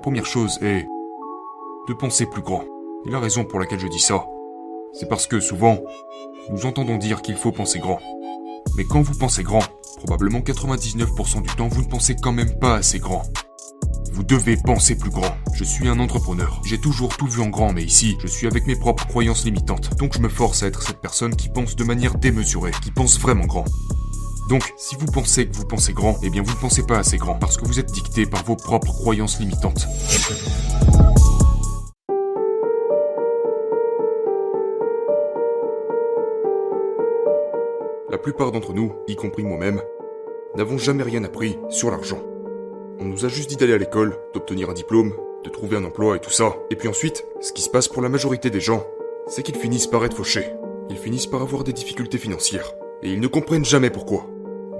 La première chose est de penser plus grand. Et la raison pour laquelle je dis ça, c'est parce que souvent, nous entendons dire qu'il faut penser grand. Mais quand vous pensez grand, probablement 99% du temps, vous ne pensez quand même pas assez grand. Vous devez penser plus grand. Je suis un entrepreneur. J'ai toujours tout vu en grand, mais ici, je suis avec mes propres croyances limitantes. Donc je me force à être cette personne qui pense de manière démesurée, qui pense vraiment grand. Donc, si vous pensez que vous pensez grand, eh bien vous ne pensez pas assez grand, parce que vous êtes dicté par vos propres croyances limitantes. La plupart d'entre nous, y compris moi-même, n'avons jamais rien appris sur l'argent. On nous a juste dit d'aller à l'école, d'obtenir un diplôme, de trouver un emploi et tout ça. Et puis ensuite, ce qui se passe pour la majorité des gens, c'est qu'ils finissent par être fauchés. Ils finissent par avoir des difficultés financières. Et ils ne comprennent jamais pourquoi.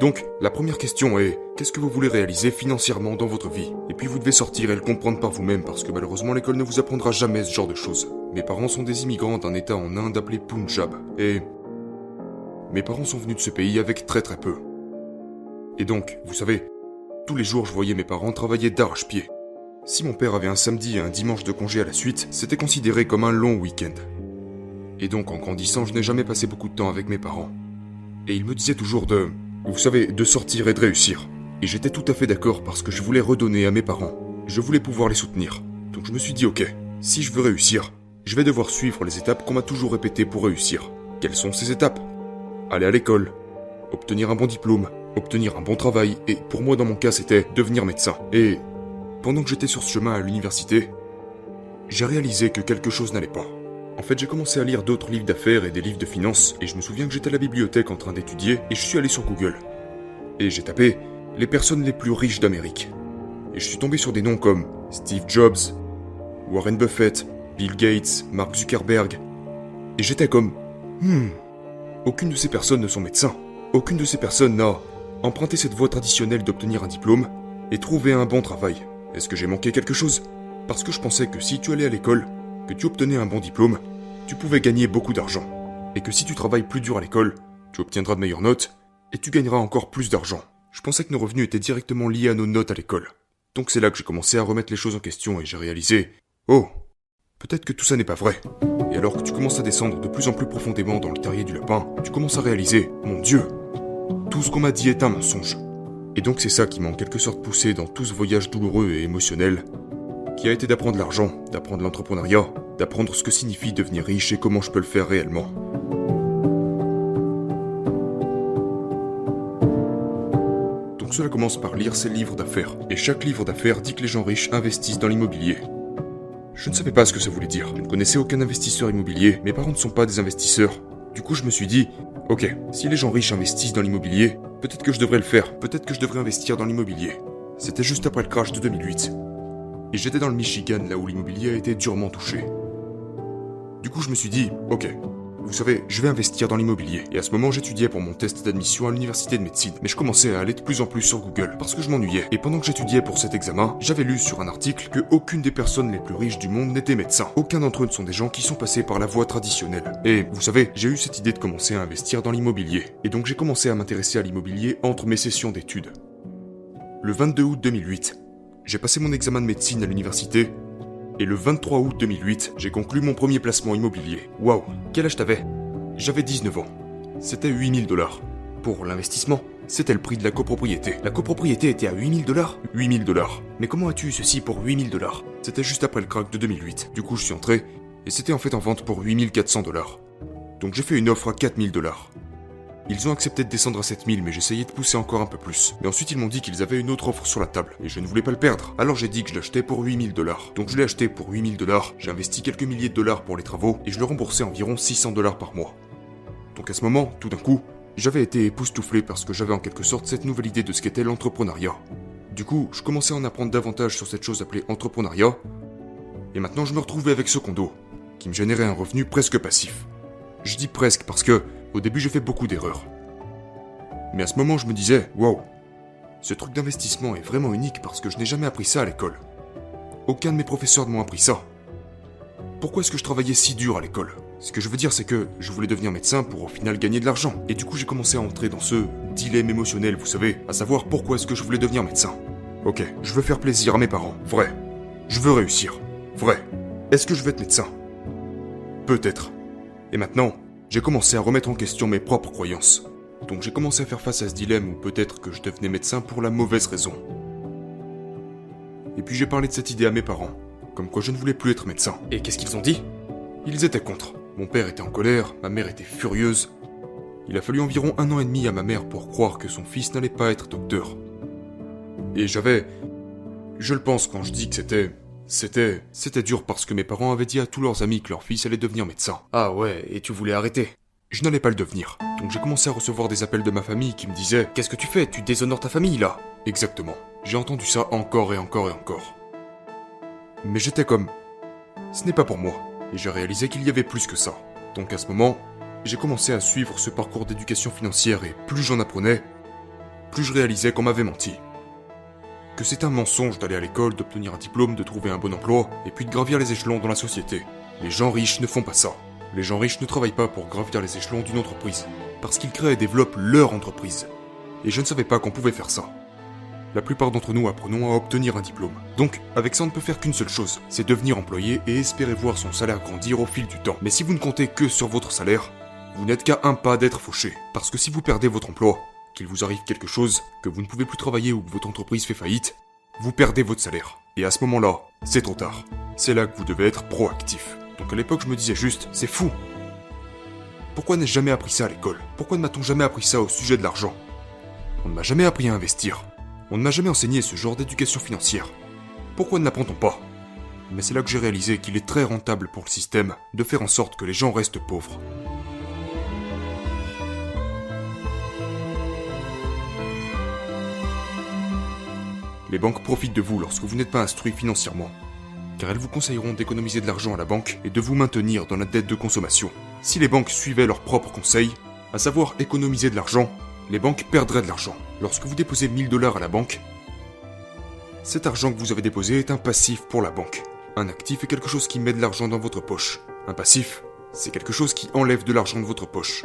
Donc, la première question est, qu'est-ce que vous voulez réaliser financièrement dans votre vie? Et puis vous devez sortir et le comprendre par vous-même parce que malheureusement l'école ne vous apprendra jamais ce genre de choses. Mes parents sont des immigrants d'un état en Inde appelé Punjab. Et... Mes parents sont venus de ce pays avec très très peu. Et donc, vous savez, tous les jours, je voyais mes parents travailler d'arrache-pied. Si mon père avait un samedi et un dimanche de congé à la suite, c'était considéré comme un long week-end. Et donc, en grandissant, je n'ai jamais passé beaucoup de temps avec mes parents. Et ils me disaient toujours de... Vous savez, de sortir et de réussir. Et j'étais tout à fait d'accord parce que je voulais redonner à mes parents. Je voulais pouvoir les soutenir. Donc je me suis dit, ok, si je veux réussir, je vais devoir suivre les étapes qu'on m'a toujours répétées pour réussir. Quelles sont ces étapes? Aller à l'école, obtenir un bon diplôme, obtenir un bon travail, et pour moi dans mon cas c'était devenir médecin. Et pendant que j'étais sur ce chemin à l'université, j'ai réalisé que quelque chose n'allait pas. En fait, j'ai commencé à lire d'autres livres d'affaires et des livres de finances, et je me souviens que j'étais à la bibliothèque en train d'étudier, et je suis allé sur Google. Et j'ai tapé les personnes les plus riches d'Amérique. Et je suis tombé sur des noms comme Steve Jobs, Warren Buffett, Bill Gates, Mark Zuckerberg. Et j'étais comme, hmm, aucune de ces personnes ne sont médecins. Aucune de ces personnes n'a emprunté cette voie traditionnelle d'obtenir un diplôme et trouver un bon travail. Est-ce que j'ai manqué quelque chose? Parce que je pensais que si tu allais à l'école, que tu obtenais un bon diplôme, tu pouvais gagner beaucoup d'argent. Et que si tu travailles plus dur à l'école, tu obtiendras de meilleures notes et tu gagneras encore plus d'argent. Je pensais que nos revenus étaient directement liés à nos notes à l'école. Donc c'est là que j'ai commencé à remettre les choses en question et j'ai réalisé Oh, peut-être que tout ça n'est pas vrai. Et alors que tu commences à descendre de plus en plus profondément dans le terrier du lapin, tu commences à réaliser Mon Dieu, tout ce qu'on m'a dit est un mensonge. Et donc c'est ça qui m'a en quelque sorte poussé dans tout ce voyage douloureux et émotionnel, qui a été d'apprendre l'argent, d'apprendre l'entrepreneuriat, d'apprendre ce que signifie devenir riche et comment je peux le faire réellement. Donc cela commence par lire ces livres d'affaires, et chaque livre d'affaires dit que les gens riches investissent dans l'immobilier. Je ne savais pas ce que ça voulait dire, je ne connaissais aucun investisseur immobilier, mes parents ne sont pas des investisseurs. Du coup je me suis dit, ok, si les gens riches investissent dans l'immobilier, peut-être que je devrais le faire, peut-être que je devrais investir dans l'immobilier. C'était juste après le crash de 2008. Et j'étais dans le Michigan, là où l'immobilier a été durement touché. Du coup, je me suis dit, ok, vous savez, je vais investir dans l'immobilier. Et à ce moment, j'étudiais pour mon test d'admission à l'université de médecine. Mais je commençais à aller de plus en plus sur Google parce que je m'ennuyais. Et pendant que j'étudiais pour cet examen, j'avais lu sur un article que aucune des personnes les plus riches du monde n'était médecin. Aucun d'entre eux ne sont des gens qui sont passés par la voie traditionnelle. Et vous savez, j'ai eu cette idée de commencer à investir dans l'immobilier. Et donc j'ai commencé à m'intéresser à l'immobilier entre mes sessions d'études. Le 22 août 2008, j'ai passé mon examen de médecine à l'université et le 23 août 2008, j'ai conclu mon premier placement immobilier. Waouh, quel âge t'avais? J'avais 19 ans. C'était 8000 dollars. Pour l'investissement, c'était le prix de la copropriété. La copropriété était à 8000 dollars 8000 dollars. Mais comment as-tu eu ceci pour 8000 dollars? C'était juste après le crack de 2008. Du coup, je suis entré et c'était en fait en vente pour 8400 dollars. Donc j'ai fait une offre à 4000 dollars. Ils ont accepté de descendre à 7000, mais j'essayais de pousser encore un peu plus. Mais ensuite, ils m'ont dit qu'ils avaient une autre offre sur la table, et je ne voulais pas le perdre. Alors j'ai dit que je l'achetais pour 8000 dollars. Donc je l'ai acheté pour 8000 dollars, j'ai investi quelques milliers de dollars pour les travaux, et je le remboursais environ 600 dollars par mois. Donc à ce moment, tout d'un coup, j'avais été époustouflé parce que j'avais en quelque sorte cette nouvelle idée de ce qu'était l'entrepreneuriat. Du coup, je commençais à en apprendre davantage sur cette chose appelée entrepreneuriat, et maintenant je me retrouvais avec ce condo, qui me générait un revenu presque passif. Je dis presque parce que, au début, j'ai fait beaucoup d'erreurs. Mais à ce moment, je me disais, wow, ce truc d'investissement est vraiment unique parce que je n'ai jamais appris ça à l'école. Aucun de mes professeurs ne m'ont appris ça. Pourquoi est-ce que je travaillais si dur à l'école? Ce que je veux dire, c'est que je voulais devenir médecin pour au final gagner de l'argent. Et du coup, j'ai commencé à entrer dans ce dilemme émotionnel, vous savez, à savoir pourquoi est-ce que je voulais devenir médecin. Ok, je veux faire plaisir à mes parents, vrai. Je veux réussir. Vrai. Est-ce que je vais être médecin? Peut-être. Et maintenant, j'ai commencé à remettre en question mes propres croyances. Donc j'ai commencé à faire face à ce dilemme où peut-être que je devenais médecin pour la mauvaise raison. Et puis j'ai parlé de cette idée à mes parents, comme quoi je ne voulais plus être médecin. Et qu'est-ce qu'ils ont dit? Ils étaient contre. Mon père était en colère, ma mère était furieuse. Il a fallu environ un an et demi à ma mère pour croire que son fils n'allait pas être docteur. Et j'avais... Je le pense quand je dis que c'était... C'était... C'était dur parce que mes parents avaient dit à tous leurs amis que leur fils allait devenir médecin. Ah ouais, et tu voulais arrêter? Je n'allais pas le devenir. Donc j'ai commencé à recevoir des appels de ma famille qui me disaient Qu'est-ce que tu fais? Tu déshonores ta famille là Exactement. J'ai entendu ça encore et encore et encore. Mais j'étais comme... Ce n'est pas pour moi. Et j'ai réalisé qu'il y avait plus que ça. Donc à ce moment, j'ai commencé à suivre ce parcours d'éducation financière et plus j'en apprenais, plus je réalisais qu'on m'avait menti. Que c'est un mensonge d'aller à l'école, d'obtenir un diplôme, de trouver un bon emploi, et puis de gravir les échelons dans la société. Les gens riches ne font pas ça. Les gens riches ne travaillent pas pour gravir les échelons d'une entreprise, parce qu'ils créent et développent leur entreprise. Et je ne savais pas qu'on pouvait faire ça. La plupart d'entre nous apprenons à obtenir un diplôme. Donc, avec ça, on ne peut faire qu'une seule chose, c'est devenir employé et espérer voir son salaire grandir au fil du temps. Mais si vous ne comptez que sur votre salaire, vous n'êtes qu'à un pas d'être fauché. Parce que si vous perdez votre emploi, qu'il vous arrive quelque chose, que vous ne pouvez plus travailler ou que votre entreprise fait faillite, vous perdez votre salaire. Et à ce moment-là, c'est trop tard. C'est là que vous devez être proactif. Donc à l'époque, je me disais juste, c'est fou. Pourquoi n'ai-je jamais appris ça à l'école? Pourquoi ne m'a-t-on jamais appris ça au sujet de l'argent? On ne m'a jamais appris à investir. On ne m'a jamais enseigné ce genre d'éducation financière. Pourquoi ne l'apprend-on pas? Mais c'est là que j'ai réalisé qu'il est très rentable pour le système de faire en sorte que les gens restent pauvres. Les banques profitent de vous lorsque vous n'êtes pas instruit financièrement, car elles vous conseilleront d'économiser de l'argent à la banque et de vous maintenir dans la dette de consommation. Si les banques suivaient leurs propres conseils, à savoir économiser de l'argent, les banques perdraient de l'argent. Lorsque vous déposez 1000 dollars à la banque, cet argent que vous avez déposé est un passif pour la banque. Un actif est quelque chose qui met de l'argent dans votre poche. Un passif, c'est quelque chose qui enlève de l'argent de votre poche.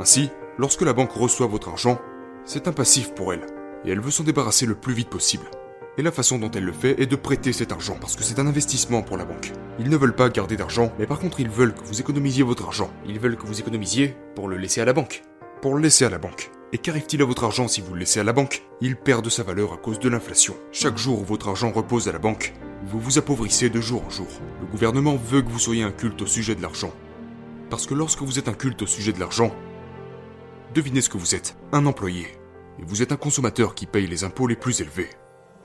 Ainsi, lorsque la banque reçoit votre argent, c'est un passif pour elle, et elle veut s'en débarrasser le plus vite possible. Et la façon dont elle le fait est de prêter cet argent, parce que c'est un investissement pour la banque. Ils ne veulent pas garder d'argent, mais par contre ils veulent que vous économisiez votre argent. Ils veulent que vous économisiez pour le laisser à la banque. Pour le laisser à la banque. Et qu'arrive-t-il à votre argent si vous le laissez à la banque? Il perd de sa valeur à cause de l'inflation. Chaque jour où votre argent repose à la banque, vous vous appauvrissez de jour en jour. Le gouvernement veut que vous soyez un culte au sujet de l'argent. Parce que lorsque vous êtes un culte au sujet de l'argent, devinez ce que vous êtes, un employé. Et vous êtes un consommateur qui paye les impôts les plus élevés.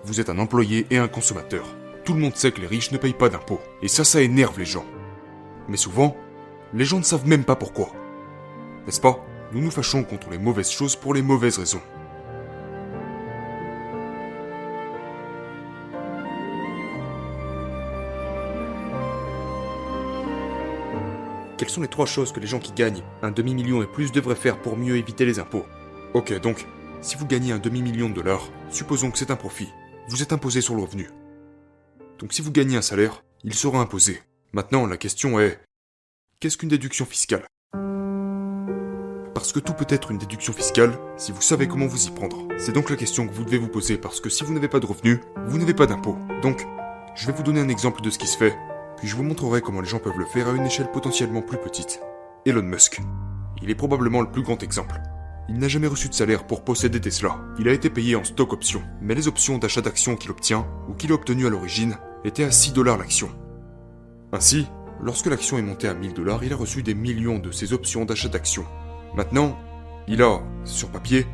Vous êtes un employé et un consommateur. Tout le monde sait que les riches ne payent pas d'impôts. Et ça, ça énerve les gens. Mais souvent, les gens ne savent même pas pourquoi. N'est-ce pas? Nous nous fâchons contre les mauvaises choses pour les mauvaises raisons. Quelles sont les trois choses que les gens qui gagnent un demi-million et plus devraient faire pour mieux éviter les impôts? Ok, donc, si vous gagnez un demi-million de dollars, supposons que c'est un profit. Vous êtes imposé sur le revenu. Donc si vous gagnez un salaire, il sera imposé. Maintenant, la question est, qu'est-ce qu'une déduction fiscale? Parce que tout peut être une déduction fiscale si vous savez comment vous y prendre. C'est donc la question que vous devez vous poser parce que si vous n'avez pas de revenus, vous n'avez pas d'impôts. Donc, je vais vous donner un exemple de ce qui se fait, puis je vous montrerai comment les gens peuvent le faire à une échelle potentiellement plus petite. Elon Musk. Il est probablement le plus grand exemple. Il n'a jamais reçu de salaire pour posséder Tesla. Il a été payé en stock options, mais les options d'achat d'actions qu'il obtient, ou qu'il a obtenues à l'origine, étaient à 6 dollars l'action. Ainsi, lorsque l'action est montée à 1000 dollars, il a reçu des millions de ces options d'achat d'actions. Maintenant, il a, sur papier,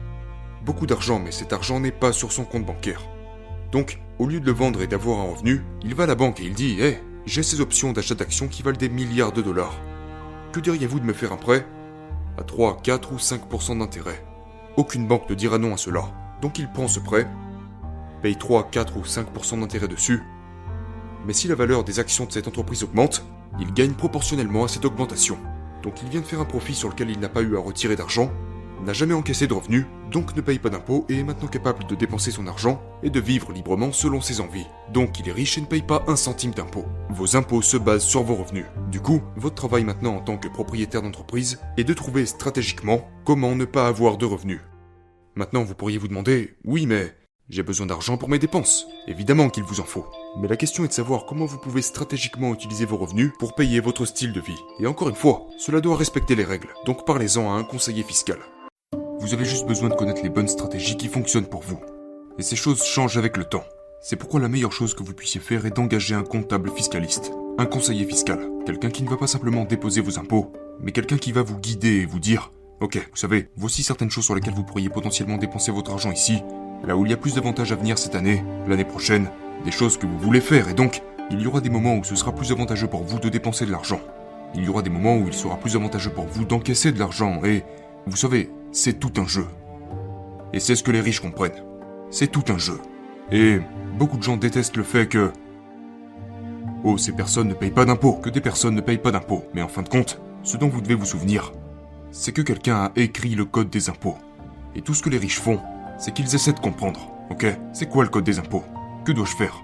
beaucoup d'argent, mais cet argent n'est pas sur son compte bancaire. Donc, au lieu de le vendre et d'avoir un revenu, il va à la banque et il dit Hé, j'ai ces options d'achat d'actions qui valent des milliards de dollars. Que diriez-vous de me faire un prêt À 3, 4 ou 5% d'intérêt. Aucune banque ne dira non à cela. Donc il prend ce prêt, paye 3, 4 ou 5% d'intérêt dessus. Mais si la valeur des actions de cette entreprise augmente, il gagne proportionnellement à cette augmentation. Donc il vient de faire un profit sur lequel il n'a pas eu à retirer d'argent, n'a jamais encaissé de revenus, donc ne paye pas d'impôts et est maintenant capable de dépenser son argent et de vivre librement selon ses envies. Donc il est riche et ne paye pas un centime d'impôts. Vos impôts se basent sur vos revenus. Du coup, votre travail maintenant en tant que propriétaire d'entreprise est de trouver stratégiquement comment ne pas avoir de revenus. Maintenant vous pourriez vous demander, oui mais J'ai besoin d'argent pour mes dépenses. Évidemment qu'il vous en faut. Mais la question est de savoir comment vous pouvez stratégiquement utiliser vos revenus pour payer votre style de vie. Et encore une fois, cela doit respecter les règles. Donc parlez-en à un conseiller fiscal. Vous avez juste besoin de connaître les bonnes stratégies qui fonctionnent pour vous. Et ces choses changent avec le temps. C'est pourquoi la meilleure chose que vous puissiez faire est d'engager un comptable fiscaliste, un conseiller fiscal, quelqu'un qui ne va pas simplement déposer vos impôts, mais quelqu'un qui va vous guider et vous dire Ok, vous savez, voici certaines choses sur lesquelles vous pourriez potentiellement dépenser votre argent ici, là où il y a plus d'avantages à venir cette année, l'année prochaine, des choses que vous voulez faire, et donc, il y aura des moments où ce sera plus avantageux pour vous de dépenser de l'argent. Il y aura des moments où il sera plus avantageux pour vous d'encaisser de l'argent, et, vous savez, c'est tout un jeu. Et c'est ce que les riches comprennent. C'est tout un jeu. Et beaucoup de gens détestent le fait que... Oh, ces personnes ne payent pas d'impôts, que des personnes ne payent pas d'impôts. Mais en fin de compte, ce dont vous devez vous souvenir, c'est que quelqu'un a écrit le code des impôts. Et tout ce que les riches font, c'est qu'ils essaient de comprendre. Ok? C'est quoi le code des impôts? Que dois-je faire?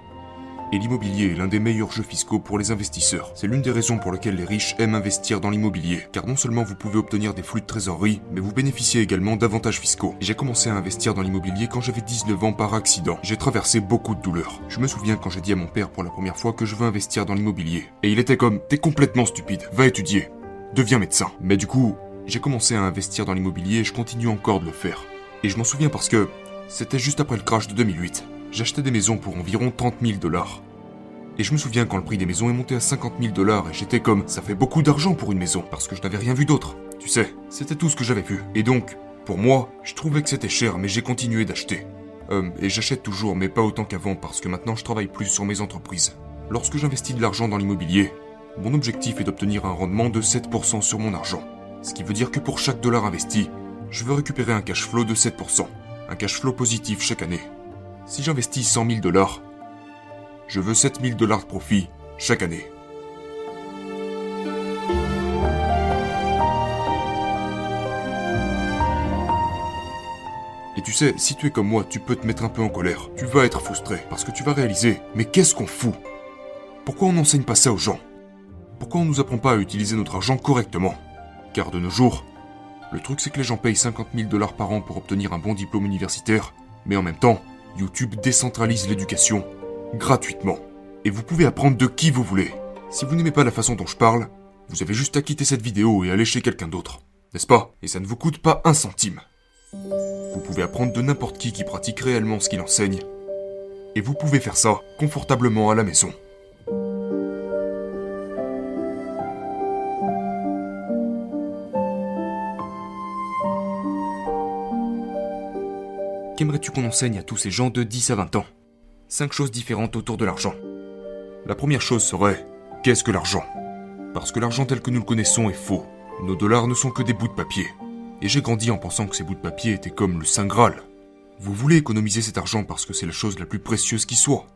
Et l'immobilier est l'un des meilleurs jeux fiscaux pour les investisseurs. C'est l'une des raisons pour lesquelles les riches aiment investir dans l'immobilier, car non seulement vous pouvez obtenir des flux de trésorerie, mais vous bénéficiez également d'avantages fiscaux. J'ai commencé à investir dans l'immobilier quand j'avais 19 ans par accident. J'ai traversé beaucoup de douleurs. Je me souviens quand j'ai dit à mon père pour la première fois que je veux investir dans l'immobilier. Et il était comme, t'es complètement stupide, va étudier, deviens médecin. Mais du coup, j'ai commencé à investir dans l'immobilier et je continue encore de le faire. Et je m'en souviens parce que c'était juste après le crash de 2008 j'achetais des maisons pour environ 30 000 dollars. Et je me souviens quand le prix des maisons est monté à 50 000 dollars et j'étais comme ça fait beaucoup d'argent pour une maison parce que je n'avais rien vu d'autre. Tu sais, c'était tout ce que j'avais vu. Et donc, pour moi, je trouvais que c'était cher mais j'ai continué d'acheter. Euh, et j'achète toujours mais pas autant qu'avant parce que maintenant je travaille plus sur mes entreprises. Lorsque j'investis de l'argent dans l'immobilier, mon objectif est d'obtenir un rendement de 7% sur mon argent. Ce qui veut dire que pour chaque dollar investi, je veux récupérer un cash flow de 7%. Un cash flow positif chaque année. Si j'investis 100 000 dollars, je veux 7 000 dollars de profit chaque année. Et tu sais, si tu es comme moi, tu peux te mettre un peu en colère. Tu vas être frustré parce que tu vas réaliser, mais qu'est-ce qu'on fout? Pourquoi on n'enseigne pas ça aux gens? Pourquoi on nous apprend pas à utiliser notre argent correctement? Car de nos jours, le truc c'est que les gens payent 50 000 dollars par an pour obtenir un bon diplôme universitaire, mais en même temps, YouTube décentralise l'éducation gratuitement. Et vous pouvez apprendre de qui vous voulez. Si vous n'aimez pas la façon dont je parle, vous avez juste à quitter cette vidéo et aller chez quelqu'un d'autre. N'est-ce pas? Et ça ne vous coûte pas un centime. Vous pouvez apprendre de n'importe qui qui pratique réellement ce qu'il enseigne. Et vous pouvez faire ça confortablement à la maison. Qu'aimerais-tu qu'on enseigne à tous ces gens de 10 à 20 ans? Cinq choses différentes autour de l'argent. La première chose serait, qu'est-ce que l'argent? Parce que l'argent tel que nous le connaissons est faux. Nos dollars ne sont que des bouts de papier. Et j'ai grandi en pensant que ces bouts de papier étaient comme le Saint Graal. Vous voulez économiser cet argent parce que c'est la chose la plus précieuse qui soit.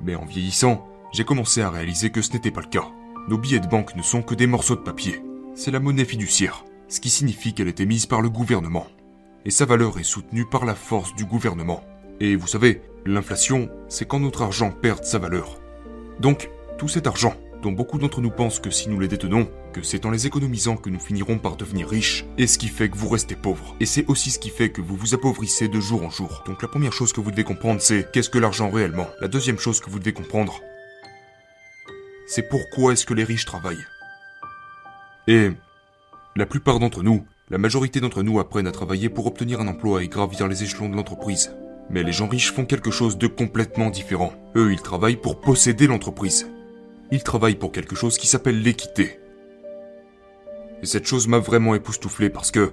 Mais en vieillissant, j'ai commencé à réaliser que ce n'était pas le cas. Nos billets de banque ne sont que des morceaux de papier. C'est la monnaie fiduciaire, ce qui signifie qu'elle est émise par le gouvernement et sa valeur est soutenue par la force du gouvernement. Et vous savez, l'inflation, c'est quand notre argent perd sa valeur. Donc, tout cet argent, dont beaucoup d'entre nous pensent que si nous les détenons, que c'est en les économisant que nous finirons par devenir riches, est ce qui fait que vous restez pauvre. Et c'est aussi ce qui fait que vous vous appauvrissez de jour en jour. Donc la première chose que vous devez comprendre, c'est qu'est-ce que l'argent réellement? La deuxième chose que vous devez comprendre, c'est pourquoi est-ce que les riches travaillent? Et la plupart d'entre nous, la majorité d'entre nous apprennent à travailler pour obtenir un emploi et gravir les échelons de l'entreprise. Mais les gens riches font quelque chose de complètement différent. Eux, ils travaillent pour posséder l'entreprise. Ils travaillent pour quelque chose qui s'appelle l'équité. Et cette chose m'a vraiment époustouflé parce que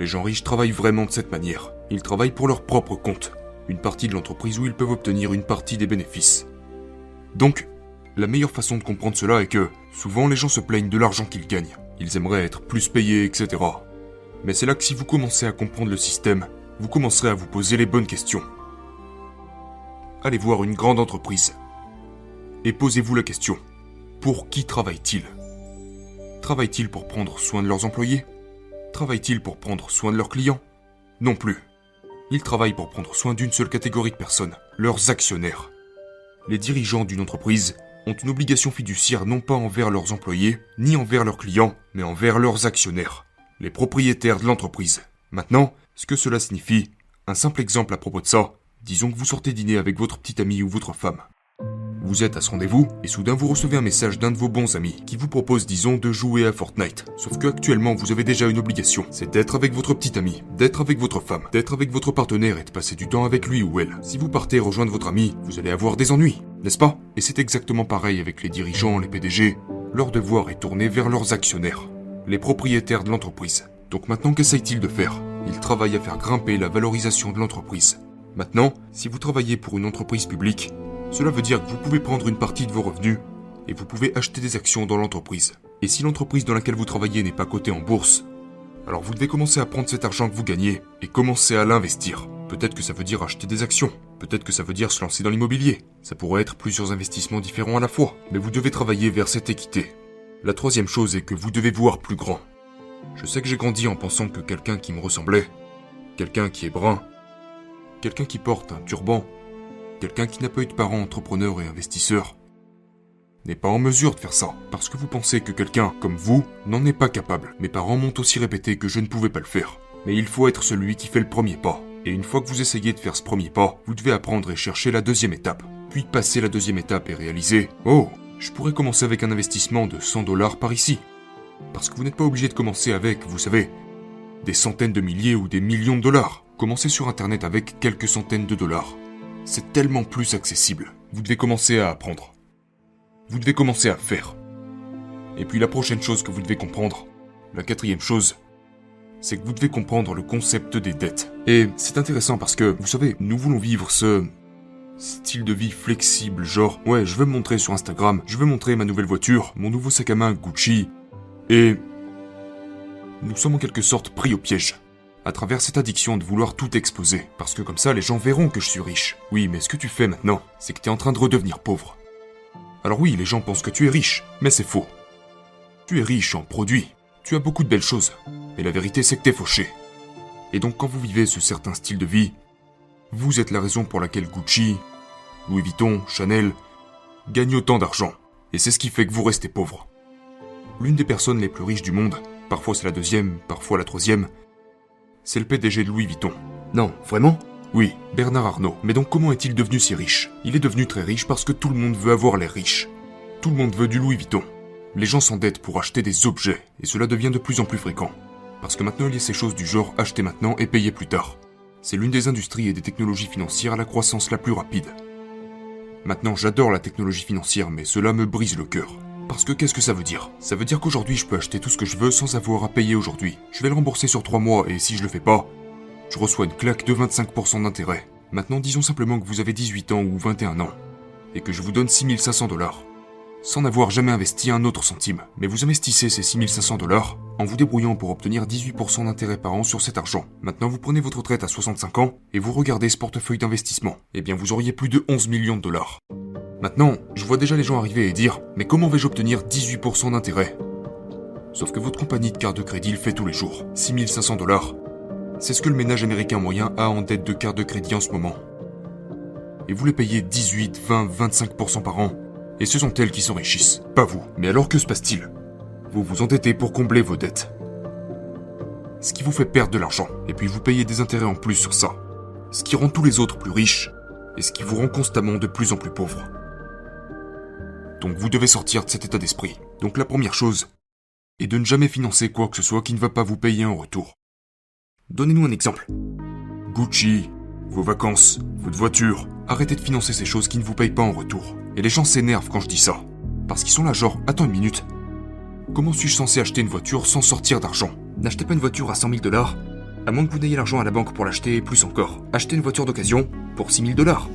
les gens riches travaillent vraiment de cette manière. Ils travaillent pour leur propre compte, une partie de l'entreprise où ils peuvent obtenir une partie des bénéfices. Donc, la meilleure façon de comprendre cela est que souvent les gens se plaignent de l'argent qu'ils gagnent. Ils aimeraient être plus payés, etc. Mais c'est là que si vous commencez à comprendre le système, vous commencerez à vous poser les bonnes questions. Allez voir une grande entreprise. Et posez-vous la question. Pour qui travaillent-ils Travaillent-ils pour prendre soin de leurs employés? Travaillent-ils pour prendre soin de leurs clients? Non plus. Ils travaillent pour prendre soin d'une seule catégorie de personnes, leurs actionnaires. Les dirigeants d'une entreprise ont une obligation fiduciaire non pas envers leurs employés, ni envers leurs clients, mais envers leurs actionnaires, les propriétaires de l'entreprise. Maintenant, ce que cela signifie, Un simple exemple à propos de ça, disons que vous sortez dîner avec votre petite amie ou votre femme. Vous êtes à ce rendez-vous, et soudain vous recevez un message d'un de vos bons amis, qui vous propose, disons, de jouer à Fortnite. Sauf que actuellement, vous avez déjà une obligation, c'est d'être avec votre petite amie, d'être avec votre femme, d'être avec votre partenaire et de passer du temps avec lui ou elle. Si vous partez rejoindre votre ami, vous allez avoir des ennuis, n'est-ce pas? Et c'est exactement pareil avec les dirigeants, les PDG. Leur devoir est tourné vers leurs actionnaires, les propriétaires de l'entreprise. Donc maintenant, qu'essayent-ils de faire? Ils travaillent à faire grimper la valorisation de l'entreprise. Maintenant, si vous travaillez pour une entreprise publique, cela veut dire que vous pouvez prendre une partie de vos revenus et vous pouvez acheter des actions dans l'entreprise. Et si l'entreprise dans laquelle vous travaillez n'est pas cotée en bourse, alors vous devez commencer à prendre cet argent que vous gagnez et commencer à l'investir. Peut-être que ça veut dire acheter des actions, peut-être que ça veut dire se lancer dans l'immobilier. Ça pourrait être plusieurs investissements différents à la fois, mais vous devez travailler vers cette équité. La troisième chose est que vous devez voir plus grand. Je sais que j'ai grandi en pensant que quelqu'un qui me ressemblait, quelqu'un qui est brun, quelqu'un qui porte un turban, quelqu'un qui n'a pas eu de parents entrepreneurs et investisseurs n'est pas en mesure de faire ça, parce que vous pensez que quelqu'un comme vous n'en est pas capable. Mes parents m'ont aussi répété que je ne pouvais pas le faire. Mais il faut être celui qui fait le premier pas. Et une fois que vous essayez de faire ce premier pas, vous devez apprendre et chercher la deuxième étape. Puis passer la deuxième étape et réaliser Oh, je pourrais commencer avec un investissement de 100 dollars par ici. Parce que vous n'êtes pas obligé de commencer avec, vous savez, des centaines de milliers ou des millions de dollars. Commencez sur Internet avec quelques centaines de dollars c'est tellement plus accessible. Vous devez commencer à apprendre. Vous devez commencer à faire. Et puis la prochaine chose que vous devez comprendre, la quatrième chose, c'est que vous devez comprendre le concept des dettes. Et c'est intéressant parce que, vous savez, nous voulons vivre ce style de vie flexible, genre, ouais, je veux me montrer sur Instagram, je veux montrer ma nouvelle voiture, mon nouveau sac à main Gucci, et nous sommes en quelque sorte pris au piège à travers cette addiction de vouloir tout exposer. Parce que comme ça, les gens verront que je suis riche. Oui, mais ce que tu fais maintenant, c'est que tu es en train de redevenir pauvre. Alors oui, les gens pensent que tu es riche, mais c'est faux. Tu es riche en produits, tu as beaucoup de belles choses, mais la vérité c'est que t'es fauché. Et donc quand vous vivez ce certain style de vie, vous êtes la raison pour laquelle Gucci, Louis Vuitton, Chanel gagnent autant d'argent. Et c'est ce qui fait que vous restez pauvre. L'une des personnes les plus riches du monde, parfois c'est la deuxième, parfois la troisième, c'est le PDG de Louis Vuitton. Non, vraiment? Oui, Bernard Arnault. Mais donc comment est-il devenu si riche? Il est devenu très riche parce que tout le monde veut avoir l'air riche. Tout le monde veut du Louis Vuitton. Les gens s'endettent pour acheter des objets, et cela devient de plus en plus fréquent. Parce que maintenant il y a ces choses du genre acheter maintenant et payer plus tard. C'est l'une des industries et des technologies financières à la croissance la plus rapide. Maintenant j'adore la technologie financière, mais cela me brise le cœur. Parce que qu'est-ce que ça veut dire? Ça veut dire qu'aujourd'hui je peux acheter tout ce que je veux sans avoir à payer aujourd'hui. Je vais le rembourser sur 3 mois et si je le fais pas, je reçois une claque de 25% d'intérêt. Maintenant disons simplement que vous avez 18 ans ou 21 ans et que je vous donne 6500 dollars. Sans n'avoir jamais investi un autre centime. Mais vous investissez ces 6500 dollars en vous débrouillant pour obtenir 18% d'intérêt par an sur cet argent. Maintenant vous prenez votre retraite à 65 ans et vous regardez ce portefeuille d'investissement. Eh bien vous auriez plus de 11 millions de dollars. Maintenant, je vois déjà les gens arriver et dire Mais comment vais-je obtenir 18% d'intérêt? Sauf que votre compagnie de carte de crédit le fait tous les jours. 6500 dollars. C'est ce que le ménage américain moyen a en dette de carte de crédit en ce moment. Et vous les payez 18, 20, 25% par an. Et ce sont elles qui s'enrichissent, pas vous. Mais alors que se passe-t-il? Vous vous endettez pour combler vos dettes. Ce qui vous fait perdre de l'argent. Et puis vous payez des intérêts en plus sur ça. Ce qui rend tous les autres plus riches. Et ce qui vous rend constamment de plus en plus pauvres. Donc vous devez sortir de cet état d'esprit. Donc la première chose est de ne jamais financer quoi que ce soit qui ne va pas vous payer en retour. Donnez-nous un exemple. Gucci, vos vacances, votre voiture. Arrêtez de financer ces choses qui ne vous payent pas en retour. Et les gens s'énervent quand je dis ça. Parce qu'ils sont là genre, attends une minute. Comment suis-je censé acheter une voiture sans sortir d'argent? N'achetez pas une voiture à 100 000 dollars. À moins que vous n'ayez l'argent à la banque pour l'acheter, plus encore. Achetez une voiture d'occasion pour 6 000 dollars.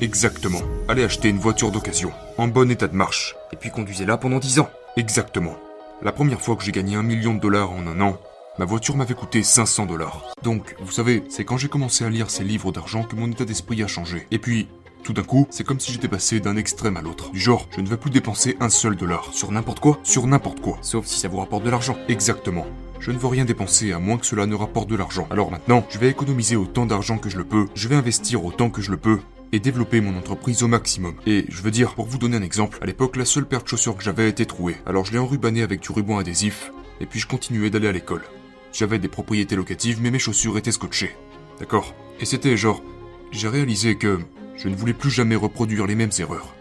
Exactement. Allez acheter une voiture d'occasion, en bon état de marche, et puis conduisez-la pendant 10 ans. Exactement. La première fois que j'ai gagné un million de dollars en un an, ma voiture m'avait coûté 500 dollars. Donc, vous savez, c'est quand j'ai commencé à lire ces livres d'argent que mon état d'esprit a changé. Et puis, tout d'un coup, c'est comme si j'étais passé d'un extrême à l'autre. Du genre, je ne veux plus dépenser un seul dollar. Sur n'importe quoi Sur n'importe quoi. Sauf si ça vous rapporte de l'argent. Exactement. Je ne veux rien dépenser à moins que cela ne rapporte de l'argent. Alors maintenant, je vais économiser autant d'argent que je le peux, je vais investir autant que je le peux, et développer mon entreprise au maximum. Et je veux dire, pour vous donner un exemple, à l'époque, la seule paire de chaussures que j'avais était trouée. Alors je l'ai enrubanné avec du ruban adhésif, et puis je continuais d'aller à l'école. J'avais des propriétés locatives, mais mes chaussures étaient scotchées. D'accord? Et c'était genre, j'ai réalisé que je ne voulais plus jamais reproduire les mêmes erreurs.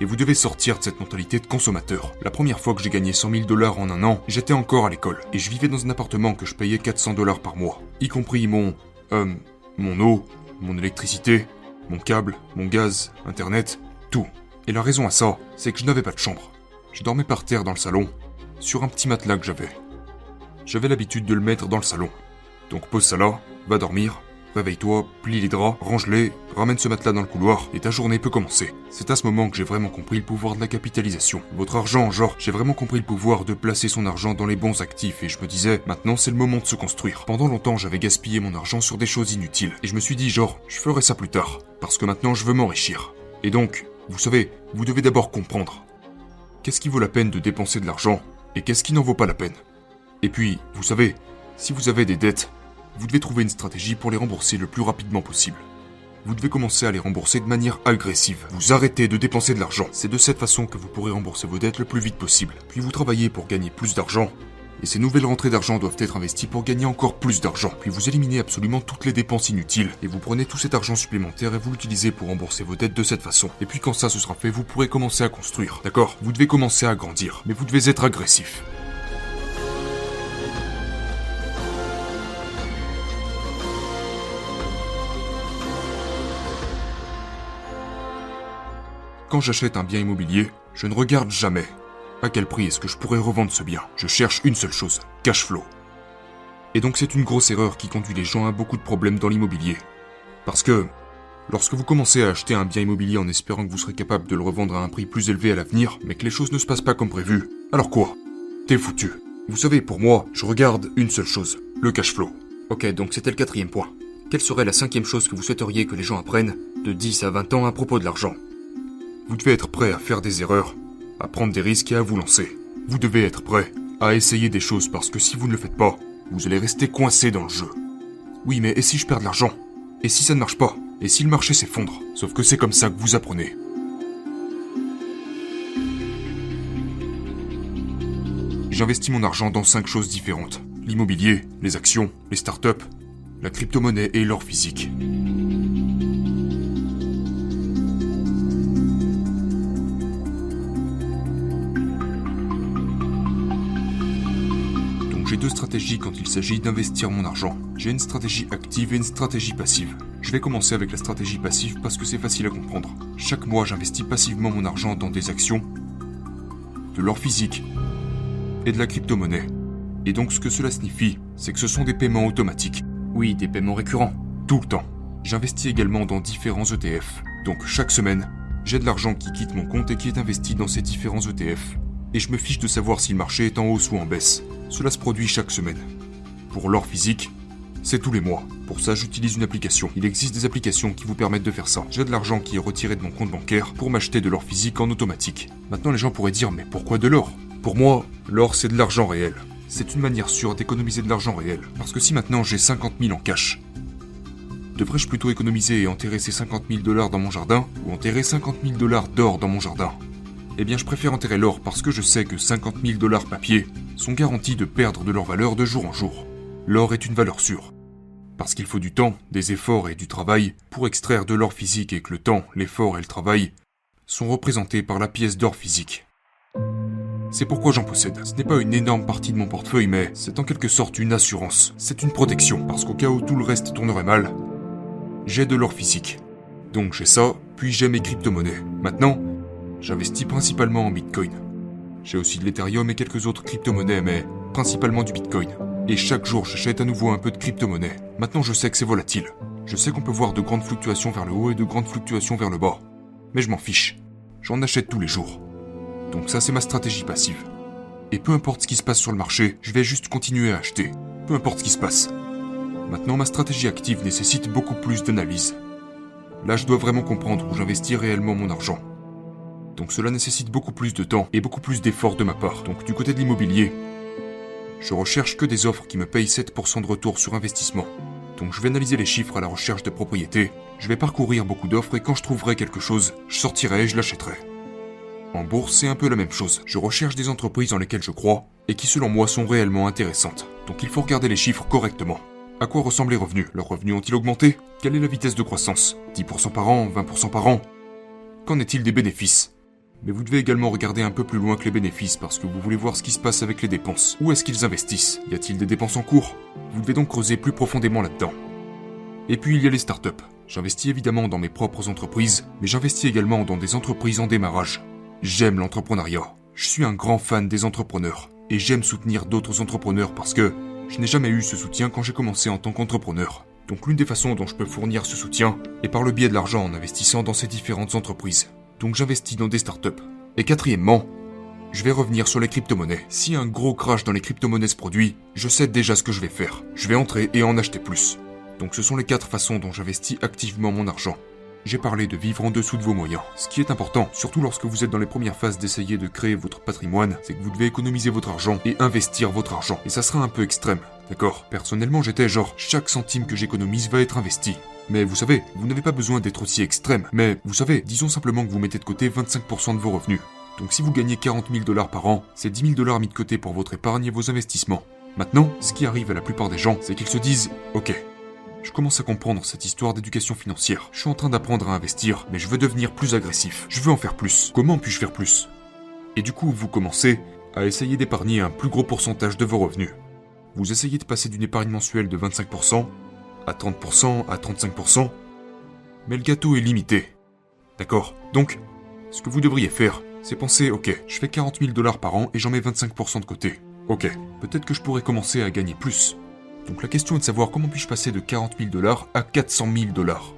Et vous devez sortir de cette mentalité de consommateur. La première fois que j'ai gagné 100 000 dollars en un an, j'étais encore à l'école. Et je vivais dans un appartement que je payais 400 dollars par mois. Y compris mon... Euh, mon eau, mon électricité, mon câble, mon gaz, internet, tout. Et la raison à ça, c'est que je n'avais pas de chambre. Je dormais par terre dans le salon, sur un petit matelas que j'avais. J'avais l'habitude de le mettre dans le salon. Donc pose ça là, va dormir, réveille-toi, plie les draps, range-les, ramène ce matelas dans le couloir, et ta journée peut commencer. C'est à ce moment que j'ai vraiment compris le pouvoir de la capitalisation. Votre argent, genre, j'ai vraiment compris le pouvoir de placer son argent dans les bons actifs, et je me disais, maintenant c'est le moment de se construire. Pendant longtemps, j'avais gaspillé mon argent sur des choses inutiles, et je me suis dit, genre, je ferai ça plus tard, parce que maintenant je veux m'enrichir. Et donc, vous savez, vous devez d'abord comprendre. Qu'est-ce qui vaut la peine de dépenser de l'argent, et qu'est-ce qui n'en vaut pas la peine? Et puis, vous savez, si vous avez des dettes, vous devez trouver une stratégie pour les rembourser le plus rapidement possible. Vous devez commencer à les rembourser de manière agressive. Vous arrêtez de dépenser de l'argent. C'est de cette façon que vous pourrez rembourser vos dettes le plus vite possible. Puis vous travaillez pour gagner plus d'argent. Et ces nouvelles rentrées d'argent doivent être investies pour gagner encore plus d'argent. Puis vous éliminez absolument toutes les dépenses inutiles. Et vous prenez tout cet argent supplémentaire et vous l'utilisez pour rembourser vos dettes de cette façon. Et puis quand ça ce sera fait, vous pourrez commencer à construire. D'accord? Vous devez commencer à grandir. Mais vous devez être agressif. Quand j'achète un bien immobilier, je ne regarde jamais à quel prix est-ce que je pourrais revendre ce bien. Je cherche une seule chose, cash flow. Et donc c'est une grosse erreur qui conduit les gens à beaucoup de problèmes dans l'immobilier. Parce que lorsque vous commencez à acheter un bien immobilier en espérant que vous serez capable de le revendre à un prix plus élevé à l'avenir, mais que les choses ne se passent pas comme prévu, alors quoi? T'es foutu. Vous savez, pour moi, je regarde une seule chose, le cash flow. Ok, donc c'était le quatrième point. Quelle serait la cinquième chose que vous souhaiteriez que les gens apprennent de 10 à 20 ans à propos de l'argent? Vous devez être prêt à faire des erreurs, à prendre des risques et à vous lancer. Vous devez être prêt à essayer des choses parce que si vous ne le faites pas, vous allez rester coincé dans le jeu. Oui, mais et si je perds de l'argent? Et si ça ne marche pas? Et si le marché s'effondre? Sauf que c'est comme ça que vous apprenez. J'investis mon argent dans cinq choses différentes. L'immobilier, les actions, les startups, la crypto-monnaie et l'or physique. Deux stratégies quand il s'agit d'investir mon argent. J'ai une stratégie active et une stratégie passive. Je vais commencer avec la stratégie passive parce que c'est facile à comprendre. Chaque mois, j'investis passivement mon argent dans des actions, de l'or physique et de la crypto-monnaie. Et donc ce que cela signifie, c'est que ce sont des paiements automatiques. Oui, des paiements récurrents, tout le temps. J'investis également dans différents ETF. Donc chaque semaine, j'ai de l'argent qui quitte mon compte et qui est investi dans ces différents ETF. Et je me fiche de savoir si le marché est en hausse ou en baisse. Cela se produit chaque semaine. Pour l'or physique, c'est tous les mois. Pour ça, j'utilise une application. Il existe des applications qui vous permettent de faire ça. J'ai de l'argent qui est retiré de mon compte bancaire pour m'acheter de l'or physique en automatique. Maintenant, les gens pourraient dire, mais pourquoi de l'or? Pour moi, l'or, c'est de l'argent réel. C'est une manière sûre d'économiser de l'argent réel. Parce que si maintenant j'ai 50 000 en cash, devrais-je plutôt économiser et enterrer ces 50 000 dollars dans mon jardin ou enterrer 50 000 dollars d'or dans mon jardin? Eh bien, je préfère enterrer l'or parce que je sais que 50 000 dollars papier sont garantis de perdre de leur valeur de jour en jour. L'or est une valeur sûre. Parce qu'il faut du temps, des efforts et du travail pour extraire de l'or physique et que le temps, l'effort et le travail sont représentés par la pièce d'or physique. C'est pourquoi j'en possède. Ce n'est pas une énorme partie de mon portefeuille, mais c'est en quelque sorte une assurance. C'est une protection, parce qu'au cas où tout le reste tournerait mal, j'ai de l'or physique. Donc j'ai ça, puis j'ai mes crypto-monnaies. Maintenant, j'investis principalement en Bitcoin. J'ai aussi de l'Ethereum et quelques autres crypto-monnaies, mais principalement du Bitcoin. Et chaque jour, j'achète à nouveau un peu de crypto-monnaie. Maintenant, je sais que c'est volatile. Je sais qu'on peut voir de grandes fluctuations vers le haut et de grandes fluctuations vers le bas. Mais je m'en fiche. J'en achète tous les jours. Donc ça, c'est ma stratégie passive. Et peu importe ce qui se passe sur le marché, je vais juste continuer à acheter. Peu importe ce qui se passe. Maintenant, ma stratégie active nécessite beaucoup plus d'analyse. Là, je dois vraiment comprendre où j'investis réellement mon argent. Donc cela nécessite beaucoup plus de temps et beaucoup plus d'efforts de ma part. Donc du côté de l'immobilier, je recherche que des offres qui me payent 7% de retour sur investissement. Donc je vais analyser les chiffres à la recherche de propriétés, je vais parcourir beaucoup d'offres et quand je trouverai quelque chose, je sortirai et je l'achèterai. En bourse, c'est un peu la même chose. Je recherche des entreprises dans lesquelles je crois et qui selon moi sont réellement intéressantes. Donc il faut regarder les chiffres correctement. À quoi ressemblent les revenus? Leurs revenus ont-ils augmenté? Quelle est la vitesse de croissance? 10% par an? 20% par an? Qu'en est-il des bénéfices? Mais vous devez également regarder un peu plus loin que les bénéfices parce que vous voulez voir ce qui se passe avec les dépenses. Où est-ce qu'ils investissent? Y a-t-il des dépenses en cours? Vous devez donc creuser plus profondément là-dedans. Et puis il y a les startups. J'investis évidemment dans mes propres entreprises, mais j'investis également dans des entreprises en démarrage. J'aime l'entrepreneuriat. Je suis un grand fan des entrepreneurs. Et j'aime soutenir d'autres entrepreneurs parce que je n'ai jamais eu ce soutien quand j'ai commencé en tant qu'entrepreneur. Donc l'une des façons dont je peux fournir ce soutien est par le biais de l'argent en investissant dans ces différentes entreprises. Donc j'investis dans des startups. Et quatrièmement, je vais revenir sur les crypto-monnaies. Si un gros crash dans les crypto-monnaies se produit, je sais déjà ce que je vais faire. Je vais entrer et en acheter plus. Donc ce sont les quatre façons dont j'investis activement mon argent j'ai parlé de vivre en dessous de vos moyens. Ce qui est important, surtout lorsque vous êtes dans les premières phases d'essayer de créer votre patrimoine, c'est que vous devez économiser votre argent et investir votre argent. Et ça sera un peu extrême, d'accord? Personnellement, j'étais genre, chaque centime que j'économise va être investi. Mais vous savez, vous n'avez pas besoin d'être aussi extrême. Mais vous savez, disons simplement que vous mettez de côté 25% de vos revenus. Donc si vous gagnez 40 000 dollars par an, c'est 10 000 dollars mis de côté pour votre épargne et vos investissements. Maintenant, ce qui arrive à la plupart des gens, c'est qu'ils se disent, ok, je commence à comprendre cette histoire d'éducation financière. Je suis en train d'apprendre à investir, mais je veux devenir plus agressif. Je veux en faire plus. Comment puis-je faire plus? Et du coup, vous commencez à essayer d'épargner un plus gros pourcentage de vos revenus. Vous essayez de passer d'une épargne mensuelle de 25% à 30%, à 35%, mais le gâteau est limité. D'accord Donc, ce que vous devriez faire, c'est penser, ok, je fais 40 000 dollars par an et j'en mets 25% de côté. Ok, peut-être que je pourrais commencer à gagner plus. Donc la question est de savoir comment puis-je passer de 40 000 dollars à 400 000 dollars.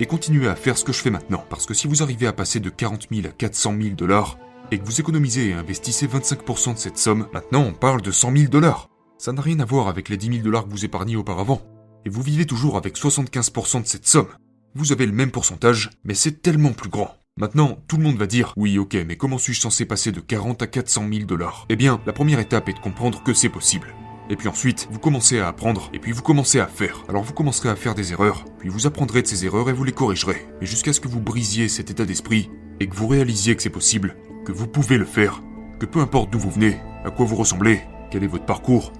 Et continuer à faire ce que je fais maintenant. Parce que si vous arrivez à passer de 40 000 à 400 000 dollars, et que vous économisez et investissez 25% de cette somme, maintenant on parle de 100 000 dollars. Ça n'a rien à voir avec les 10 000 dollars que vous épargnez auparavant. Et vous vivez toujours avec 75% de cette somme. Vous avez le même pourcentage, mais c'est tellement plus grand. Maintenant, tout le monde va dire oui, ok, mais comment suis-je censé passer de 40 à 400 000 dollars? Eh bien, la première étape est de comprendre que c'est possible. Et puis ensuite, vous commencez à apprendre, et puis vous commencez à faire. Alors vous commencerez à faire des erreurs, puis vous apprendrez de ces erreurs et vous les corrigerez. Mais jusqu'à ce que vous brisiez cet état d'esprit, et que vous réalisiez que c'est possible, que vous pouvez le faire, que peu importe d'où vous venez, à quoi vous ressemblez, quel est votre parcours,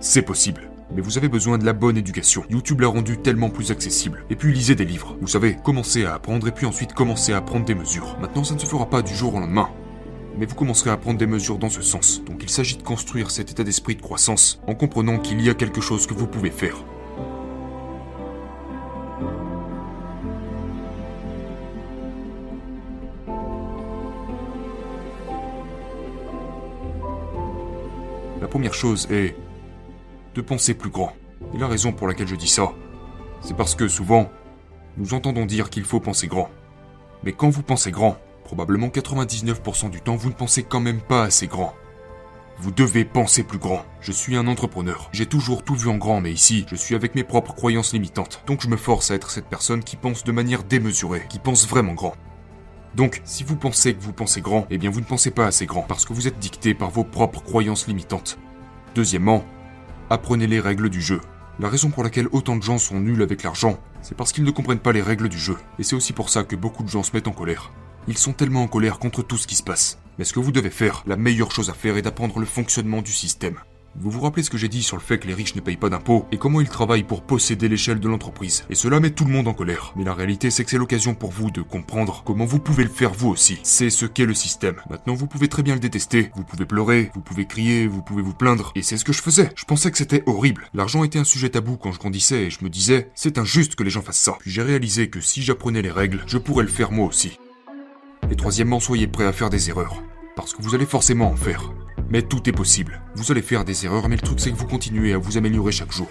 c'est possible. Mais vous avez besoin de la bonne éducation. YouTube l'a rendu tellement plus accessible. Et puis lisez des livres. Vous savez, commencez à apprendre et puis ensuite commencez à prendre des mesures. Maintenant, ça ne se fera pas du jour au lendemain mais vous commencerez à prendre des mesures dans ce sens. Donc il s'agit de construire cet état d'esprit de croissance en comprenant qu'il y a quelque chose que vous pouvez faire. La première chose est de penser plus grand. Et la raison pour laquelle je dis ça, c'est parce que souvent, nous entendons dire qu'il faut penser grand. Mais quand vous pensez grand, Probablement 99% du temps, vous ne pensez quand même pas assez grand. Vous devez penser plus grand. Je suis un entrepreneur. J'ai toujours tout vu en grand, mais ici, je suis avec mes propres croyances limitantes. Donc je me force à être cette personne qui pense de manière démesurée, qui pense vraiment grand. Donc, si vous pensez que vous pensez grand, eh bien vous ne pensez pas assez grand, parce que vous êtes dicté par vos propres croyances limitantes. Deuxièmement, apprenez les règles du jeu. La raison pour laquelle autant de gens sont nuls avec l'argent, c'est parce qu'ils ne comprennent pas les règles du jeu. Et c'est aussi pour ça que beaucoup de gens se mettent en colère. Ils sont tellement en colère contre tout ce qui se passe. Mais ce que vous devez faire, la meilleure chose à faire est d'apprendre le fonctionnement du système. Vous vous rappelez ce que j'ai dit sur le fait que les riches ne payent pas d'impôts et comment ils travaillent pour posséder l'échelle de l'entreprise. Et cela met tout le monde en colère. Mais la réalité, c'est que c'est l'occasion pour vous de comprendre comment vous pouvez le faire vous aussi. C'est ce qu'est le système. Maintenant, vous pouvez très bien le détester. Vous pouvez pleurer, vous pouvez crier, vous pouvez vous plaindre. Et c'est ce que je faisais. Je pensais que c'était horrible. L'argent était un sujet tabou quand je grandissais et je me disais, c'est injuste que les gens fassent ça. Puis j'ai réalisé que si j'apprenais les règles, je pourrais le faire moi aussi. Et troisièmement, soyez prêt à faire des erreurs. Parce que vous allez forcément en faire. Mais tout est possible. Vous allez faire des erreurs, mais le truc c'est que vous continuez à vous améliorer chaque jour.